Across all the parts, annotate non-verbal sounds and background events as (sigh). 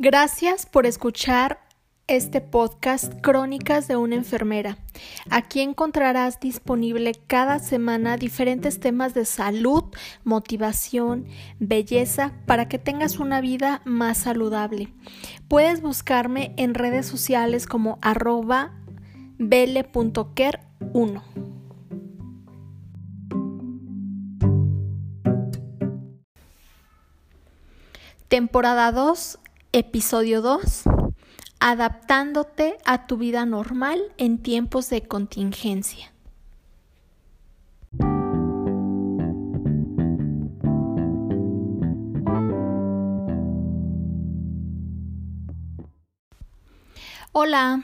Gracias por escuchar este podcast Crónicas de una enfermera. Aquí encontrarás disponible cada semana diferentes temas de salud, motivación, belleza para que tengas una vida más saludable. Puedes buscarme en redes sociales como arroba bele.ker1. Temporada 2 Episodio 2. Adaptándote a tu vida normal en tiempos de contingencia. Hola,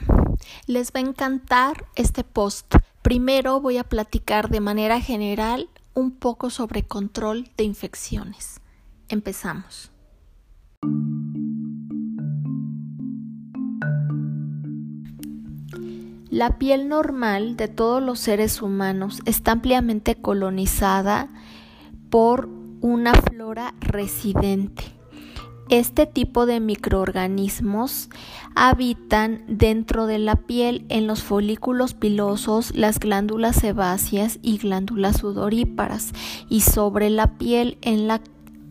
les va a encantar este post. Primero voy a platicar de manera general un poco sobre control de infecciones. Empezamos. La piel normal de todos los seres humanos está ampliamente colonizada por una flora residente. Este tipo de microorganismos habitan dentro de la piel en los folículos pilosos, las glándulas sebáceas y glándulas sudoríparas y sobre la piel en la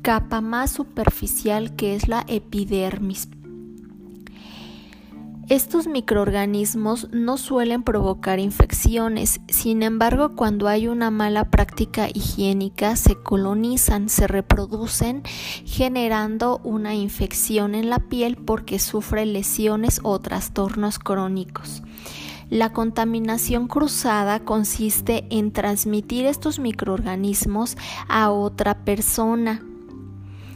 capa más superficial que es la epidermis. Estos microorganismos no suelen provocar infecciones, sin embargo cuando hay una mala práctica higiénica se colonizan, se reproducen generando una infección en la piel porque sufre lesiones o trastornos crónicos. La contaminación cruzada consiste en transmitir estos microorganismos a otra persona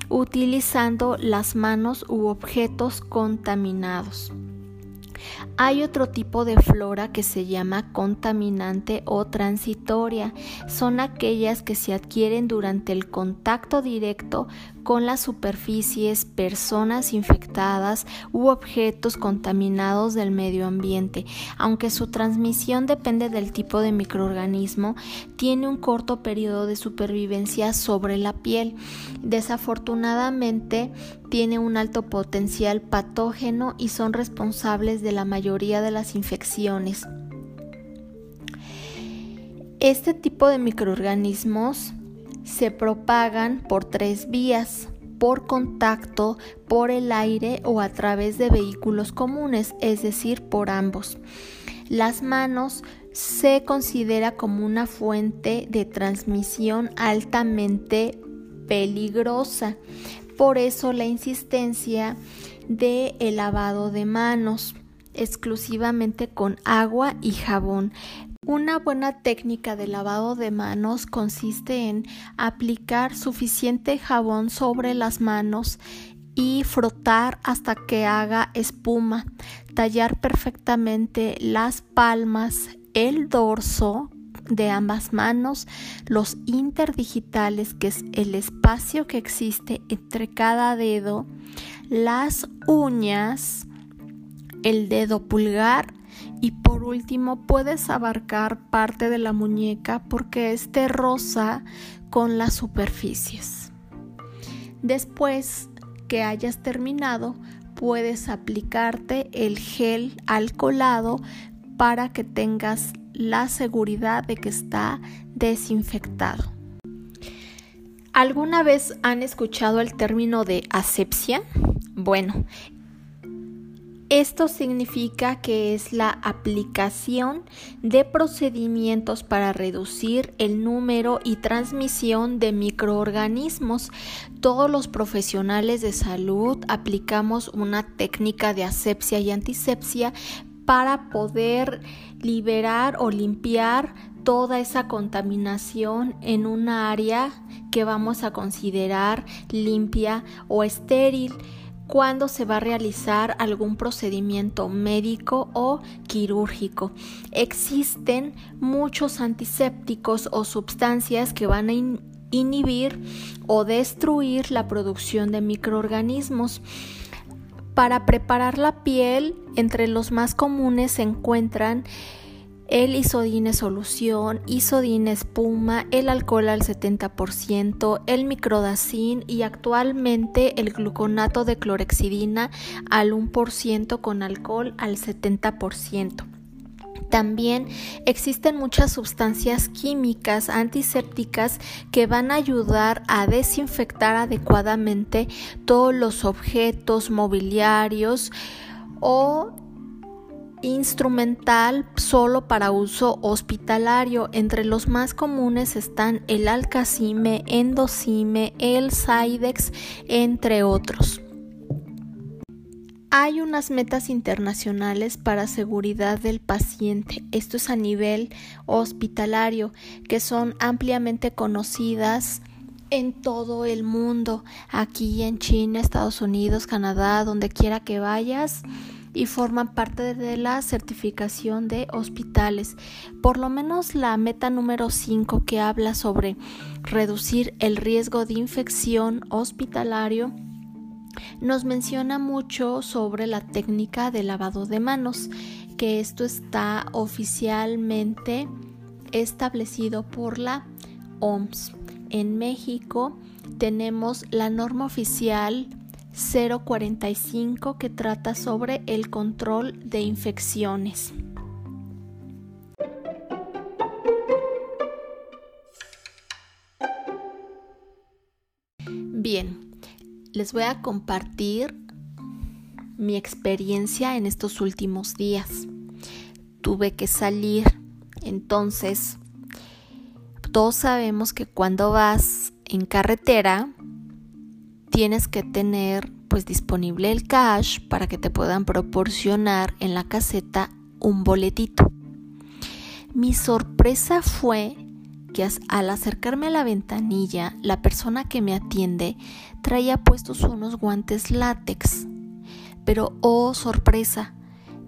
utilizando las manos u objetos contaminados. Hay otro tipo de flora que se llama contaminante o transitoria. Son aquellas que se adquieren durante el contacto directo con las superficies, personas infectadas u objetos contaminados del medio ambiente. Aunque su transmisión depende del tipo de microorganismo, tiene un corto periodo de supervivencia sobre la piel. Desafortunadamente, tiene un alto potencial patógeno y son responsables de la mayoría de las infecciones. Este tipo de microorganismos se propagan por tres vías, por contacto, por el aire o a través de vehículos comunes, es decir, por ambos. Las manos se considera como una fuente de transmisión altamente peligrosa. Por eso la insistencia de el lavado de manos exclusivamente con agua y jabón. Una buena técnica de lavado de manos consiste en aplicar suficiente jabón sobre las manos y frotar hasta que haga espuma, tallar perfectamente las palmas, el dorso de ambas manos, los interdigitales, que es el espacio que existe entre cada dedo, las uñas, el dedo pulgar y por último puedes abarcar parte de la muñeca porque esté rosa con las superficies. Después que hayas terminado, puedes aplicarte el gel alcoholado para que tengas la seguridad de que está desinfectado. ¿Alguna vez han escuchado el término de asepsia? Bueno, esto significa que es la aplicación de procedimientos para reducir el número y transmisión de microorganismos. Todos los profesionales de salud aplicamos una técnica de asepsia y antisepsia para poder liberar o limpiar toda esa contaminación en un área que vamos a considerar limpia o estéril cuando se va a realizar algún procedimiento médico o quirúrgico. Existen muchos antisépticos o sustancias que van a inhibir o destruir la producción de microorganismos. Para preparar la piel, entre los más comunes se encuentran el isodine solución, isodine espuma, el alcohol al 70%, el microdacin y actualmente el gluconato de clorexidina al 1% con alcohol al 70%. También existen muchas sustancias químicas antisépticas que van a ayudar a desinfectar adecuadamente todos los objetos mobiliarios o instrumental solo para uso hospitalario. Entre los más comunes están el alcacime, endocime, el Cydex, entre otros. Hay unas metas internacionales para seguridad del paciente, esto es a nivel hospitalario, que son ampliamente conocidas en todo el mundo, aquí en China, Estados Unidos, Canadá, donde quiera que vayas y forman parte de la certificación de hospitales. Por lo menos la meta número 5 que habla sobre reducir el riesgo de infección hospitalario nos menciona mucho sobre la técnica de lavado de manos, que esto está oficialmente establecido por la OMS. En México tenemos la norma oficial 045 que trata sobre el control de infecciones. Bien, les voy a compartir mi experiencia en estos últimos días. Tuve que salir, entonces todos sabemos que cuando vas en carretera tienes que tener pues disponible el cash para que te puedan proporcionar en la caseta un boletito. Mi sorpresa fue que al acercarme a la ventanilla, la persona que me atiende traía puestos unos guantes látex. Pero oh sorpresa,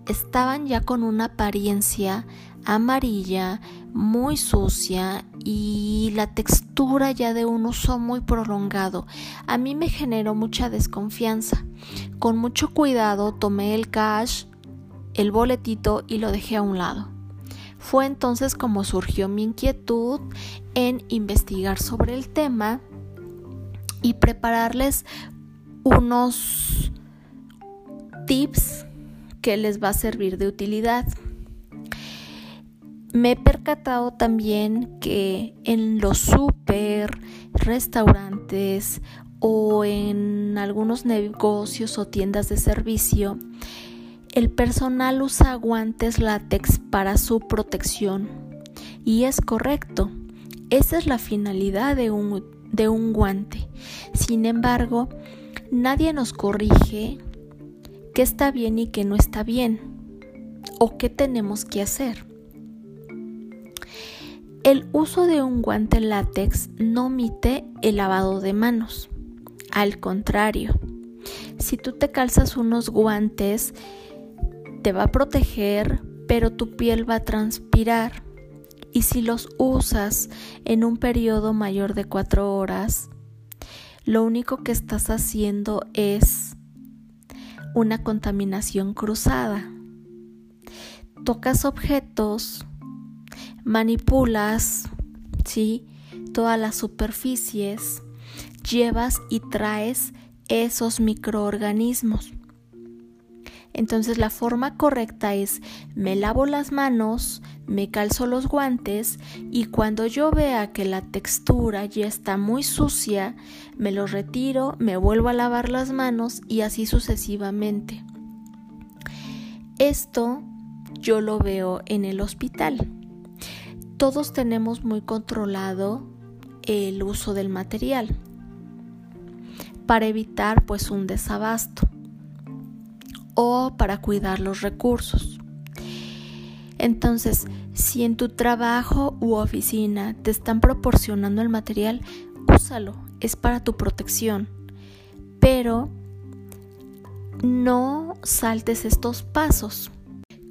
estaban ya con una apariencia amarilla, muy sucia y la textura ya de un uso muy prolongado. A mí me generó mucha desconfianza. Con mucho cuidado tomé el cash, el boletito y lo dejé a un lado. Fue entonces como surgió mi inquietud en investigar sobre el tema y prepararles unos tips que les va a servir de utilidad. Me he percatado también que en los super restaurantes o en algunos negocios o tiendas de servicio, el personal usa guantes látex para su protección. Y es correcto, esa es la finalidad de un, de un guante. Sin embargo, nadie nos corrige qué está bien y qué no está bien o qué tenemos que hacer. El uso de un guante látex no omite el lavado de manos. Al contrario, si tú te calzas unos guantes, te va a proteger, pero tu piel va a transpirar. Y si los usas en un periodo mayor de cuatro horas, lo único que estás haciendo es una contaminación cruzada. Tocas objetos manipulas, ¿sí? Todas las superficies, llevas y traes esos microorganismos. Entonces la forma correcta es me lavo las manos, me calzo los guantes y cuando yo vea que la textura ya está muy sucia, me los retiro, me vuelvo a lavar las manos y así sucesivamente. Esto yo lo veo en el hospital todos tenemos muy controlado el uso del material para evitar pues un desabasto o para cuidar los recursos. Entonces, si en tu trabajo u oficina te están proporcionando el material, úsalo, es para tu protección. Pero no saltes estos pasos.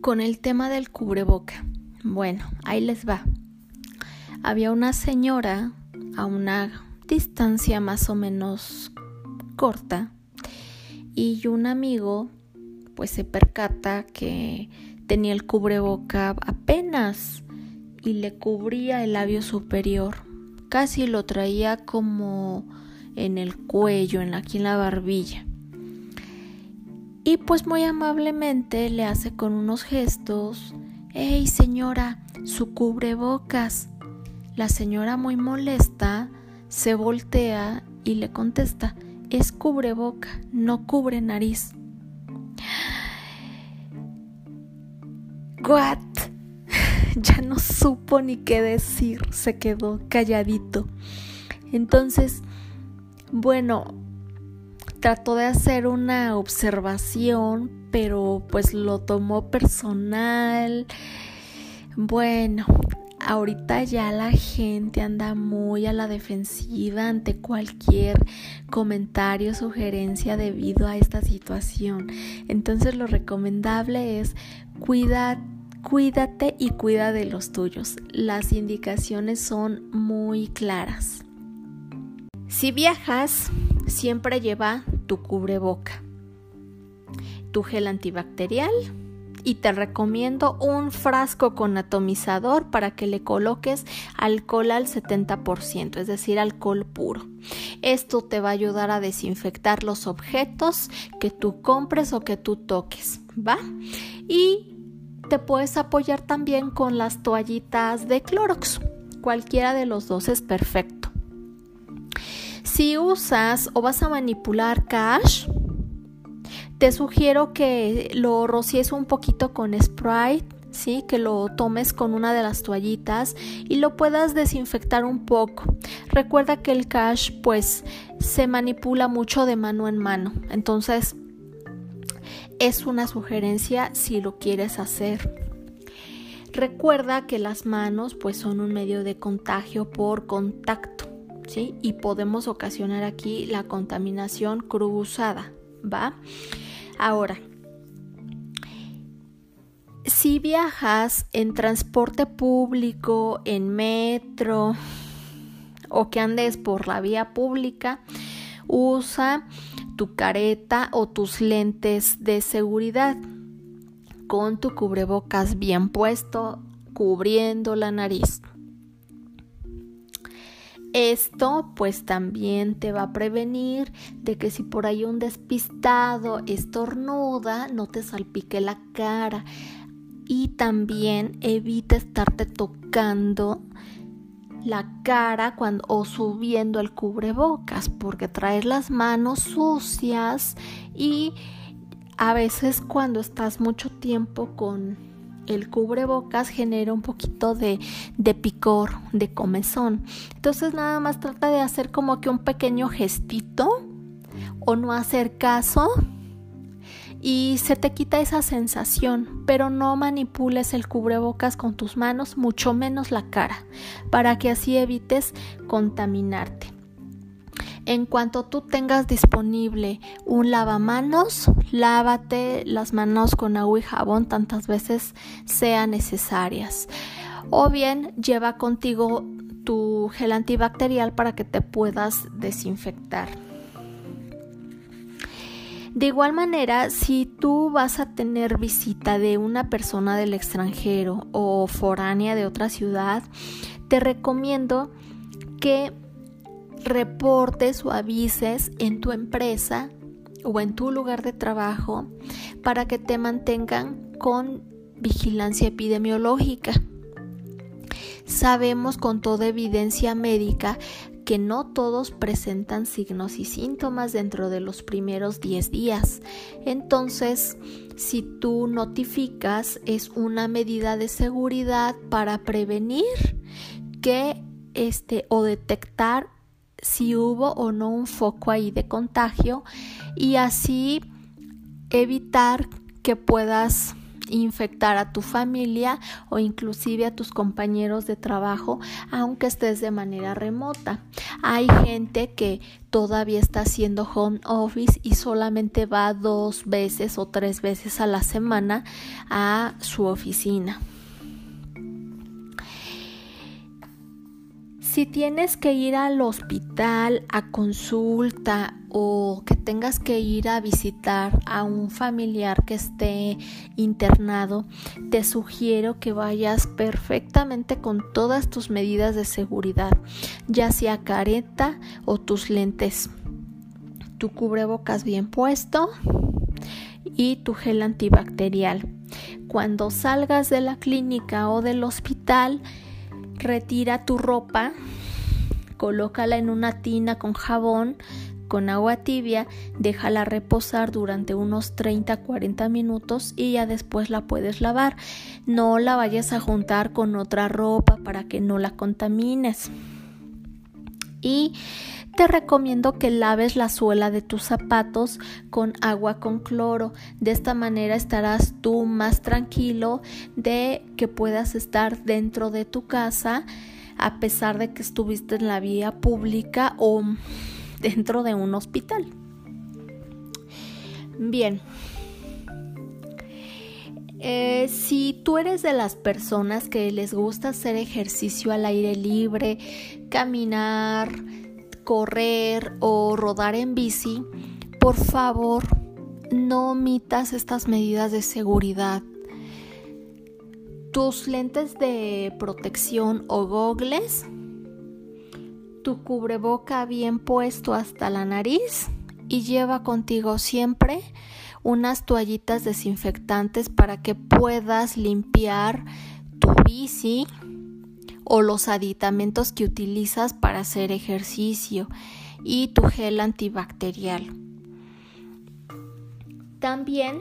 Con el tema del cubreboca. Bueno, ahí les va había una señora a una distancia más o menos corta y un amigo pues se percata que tenía el cubreboca apenas y le cubría el labio superior. Casi lo traía como en el cuello, en aquí en la barbilla. Y pues muy amablemente le hace con unos gestos, ¡Ey señora! Su cubrebocas. La señora muy molesta se voltea y le contesta, es cubreboca, no cubre nariz. ¿What? (laughs) ya no supo ni qué decir, se quedó calladito. Entonces, bueno, trató de hacer una observación, pero pues lo tomó personal. Bueno, ahorita ya la gente anda muy a la defensiva ante cualquier comentario, sugerencia debido a esta situación. Entonces lo recomendable es cuidar Cuídate y cuida de los tuyos. Las indicaciones son muy claras. Si viajas, siempre lleva tu cubreboca, tu gel antibacterial y te recomiendo un frasco con atomizador para que le coloques alcohol al 70%, es decir, alcohol puro. Esto te va a ayudar a desinfectar los objetos que tú compres o que tú toques, ¿va? Y te puedes apoyar también con las toallitas de Clorox. Cualquiera de los dos es perfecto. Si usas o vas a manipular cash, te sugiero que lo rocíes un poquito con Sprite, ¿sí? que lo tomes con una de las toallitas y lo puedas desinfectar un poco. Recuerda que el cash pues se manipula mucho de mano en mano, entonces es una sugerencia si lo quieres hacer. Recuerda que las manos pues son un medio de contagio por contacto, ¿sí? Y podemos ocasionar aquí la contaminación cruzada, ¿va? Ahora, si viajas en transporte público, en metro o que andes por la vía pública, usa tu careta o tus lentes de seguridad con tu cubrebocas bien puesto, cubriendo la nariz. Esto pues también te va a prevenir de que si por ahí un despistado estornuda, no te salpique la cara. Y también evita estarte tocando la cara cuando, o subiendo el cubrebocas porque traes las manos sucias y a veces cuando estás mucho tiempo con el cubrebocas genera un poquito de, de, picor, de comezón. Entonces nada más trata de hacer como que un pequeño gestito o no hacer caso y se te quita esa sensación, pero no manipules el cubrebocas con tus manos, mucho menos la cara, para que así evites contaminarte. En cuanto tú tengas disponible un lavamanos, lávate las manos con agua y jabón tantas veces sean necesarias. O bien lleva contigo tu gel antibacterial para que te puedas desinfectar. De igual manera, si tú vas a tener visita de una persona del extranjero o foránea de otra ciudad, te recomiendo que reportes o avises en tu empresa o en tu lugar de trabajo para que te mantengan con vigilancia epidemiológica. Sabemos con toda evidencia médica que no todos presentan signos y síntomas dentro de los primeros 10 días. Entonces, si tú notificas, es una medida de seguridad para prevenir que este o detectar si hubo o no un foco ahí de contagio y así evitar que puedas infectar a tu familia o inclusive a tus compañeros de trabajo aunque estés de manera remota. Hay gente que todavía está haciendo home office y solamente va dos veces o tres veces a la semana a su oficina. Si tienes que ir al hospital a consulta o que tengas que ir a visitar a un familiar que esté internado, te sugiero que vayas perfectamente con todas tus medidas de seguridad, ya sea careta o tus lentes, tu cubrebocas bien puesto y tu gel antibacterial. Cuando salgas de la clínica o del hospital, retira tu ropa, colócala en una tina con jabón, con agua tibia, déjala reposar durante unos 30-40 minutos y ya después la puedes lavar. No la vayas a juntar con otra ropa para que no la contamines. Y te recomiendo que laves la suela de tus zapatos con agua con cloro. De esta manera estarás tú más tranquilo de que puedas estar dentro de tu casa a pesar de que estuviste en la vía pública o (laughs) dentro de un hospital. Bien. Eh, si tú eres de las personas que les gusta hacer ejercicio al aire libre, caminar, correr o rodar en bici, por favor no omitas estas medidas de seguridad. Tus lentes de protección o gogles, tu cubreboca bien puesto hasta la nariz y lleva contigo siempre unas toallitas desinfectantes para que puedas limpiar tu bici o los aditamentos que utilizas para hacer ejercicio y tu gel antibacterial. También,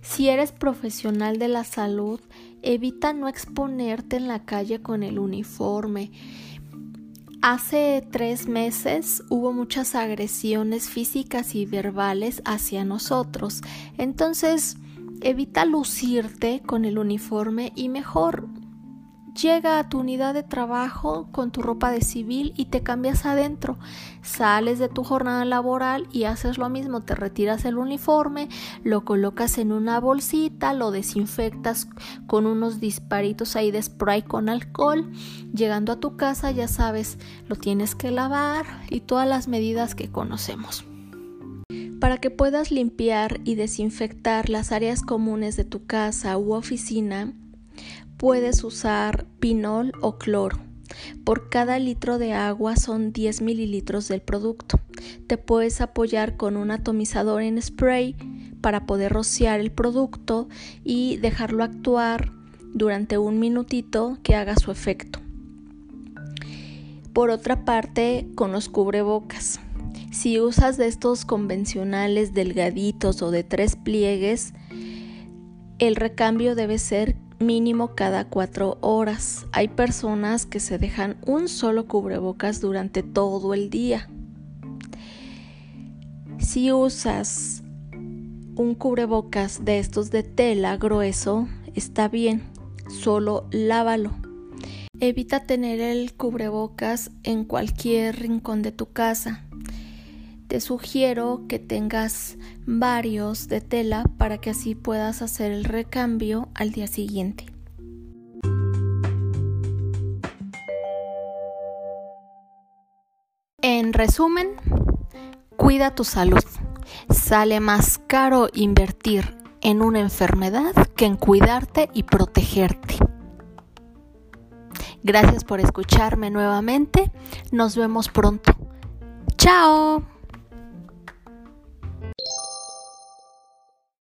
si eres profesional de la salud, evita no exponerte en la calle con el uniforme. Hace tres meses hubo muchas agresiones físicas y verbales hacia nosotros. Entonces, evita lucirte con el uniforme y mejor Llega a tu unidad de trabajo con tu ropa de civil y te cambias adentro. Sales de tu jornada laboral y haces lo mismo. Te retiras el uniforme, lo colocas en una bolsita, lo desinfectas con unos disparitos ahí de spray con alcohol. Llegando a tu casa ya sabes, lo tienes que lavar y todas las medidas que conocemos. Para que puedas limpiar y desinfectar las áreas comunes de tu casa u oficina, puedes usar pinol o cloro. Por cada litro de agua son 10 mililitros del producto. Te puedes apoyar con un atomizador en spray para poder rociar el producto y dejarlo actuar durante un minutito que haga su efecto. Por otra parte, con los cubrebocas. Si usas de estos convencionales delgaditos o de tres pliegues, el recambio debe ser mínimo cada cuatro horas. Hay personas que se dejan un solo cubrebocas durante todo el día. Si usas un cubrebocas de estos de tela grueso, está bien, solo lávalo. Evita tener el cubrebocas en cualquier rincón de tu casa te sugiero que tengas varios de tela para que así puedas hacer el recambio al día siguiente. En resumen, cuida tu salud. Sale más caro invertir en una enfermedad que en cuidarte y protegerte. Gracias por escucharme nuevamente. Nos vemos pronto. Chao.